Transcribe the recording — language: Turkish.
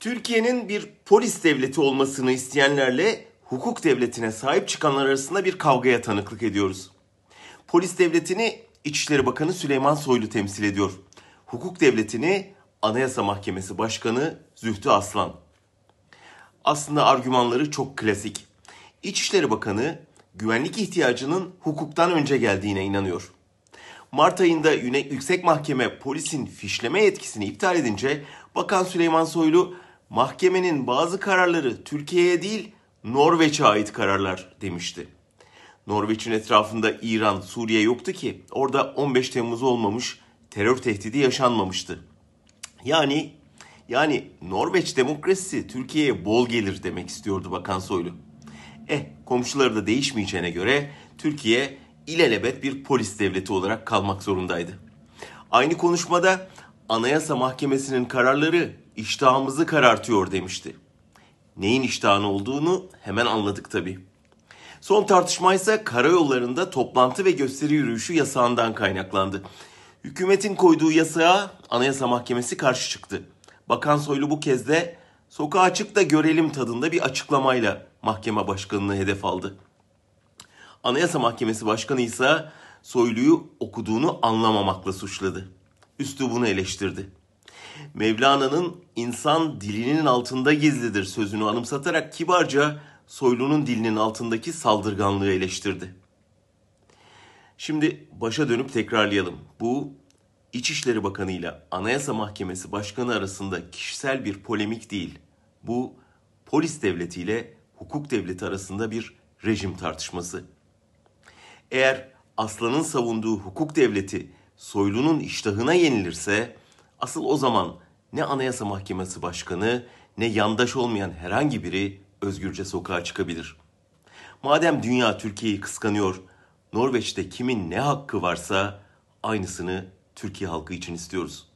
Türkiye'nin bir polis devleti olmasını isteyenlerle hukuk devletine sahip çıkanlar arasında bir kavgaya tanıklık ediyoruz. Polis devletini İçişleri Bakanı Süleyman Soylu temsil ediyor. Hukuk devletini Anayasa Mahkemesi Başkanı Zühtü Aslan. Aslında argümanları çok klasik. İçişleri Bakanı güvenlik ihtiyacının hukuktan önce geldiğine inanıyor. Mart ayında Yüksek Mahkeme polisin fişleme yetkisini iptal edince Bakan Süleyman Soylu mahkemenin bazı kararları Türkiye'ye değil Norveç'e ait kararlar demişti. Norveç'in etrafında İran, Suriye yoktu ki orada 15 Temmuz olmamış, terör tehdidi yaşanmamıştı. Yani yani Norveç demokrasisi Türkiye'ye bol gelir demek istiyordu Bakan Soylu. Eh komşuları da değişmeyeceğine göre Türkiye ilelebet bir polis devleti olarak kalmak zorundaydı. Aynı konuşmada Anayasa Mahkemesi'nin kararları iştahımızı karartıyor demişti. Neyin iştahını olduğunu hemen anladık tabii. Son tartışma ise karayollarında toplantı ve gösteri yürüyüşü yasağından kaynaklandı. Hükümetin koyduğu yasağa Anayasa Mahkemesi karşı çıktı. Bakan Soylu bu kez de sokağa çık da görelim tadında bir açıklamayla mahkeme başkanını hedef aldı. Anayasa Mahkemesi Başkanı ise Soylu'yu okuduğunu anlamamakla suçladı. Üslubunu eleştirdi. Mevlana'nın insan dilinin altında gizlidir sözünü anımsatarak kibarca Soylu'nun dilinin altındaki saldırganlığı eleştirdi. Şimdi başa dönüp tekrarlayalım. Bu İçişleri Bakanı ile Anayasa Mahkemesi Başkanı arasında kişisel bir polemik değil. Bu polis devleti ile hukuk devleti arasında bir rejim tartışması. Eğer Aslan'ın savunduğu hukuk devleti Soylu'nun iştahına yenilirse asıl o zaman ne Anayasa Mahkemesi Başkanı ne yandaş olmayan herhangi biri özgürce sokağa çıkabilir. Madem dünya Türkiye'yi kıskanıyor, Norveç'te kimin ne hakkı varsa aynısını Türkiye halkı için istiyoruz.